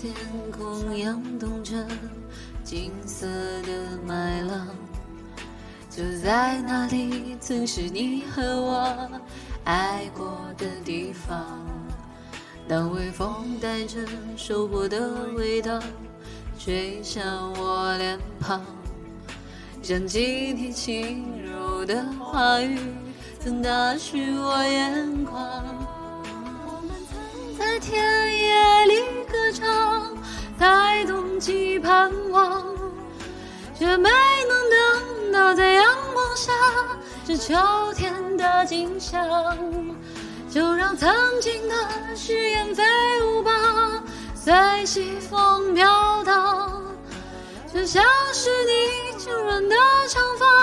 天空扬动着金色的麦浪，就在那里，曾是你和我爱过的地方。当微风带着收获的味道，吹向我脸庞，想起你轻柔的话语，曾打湿我眼眶。我们曾在田野里歌。唱，在冬季盼望，却没能等到在阳光下这秋天的景象。就让曾经的誓言飞舞吧随西风飘荡就像是你柔软的长发。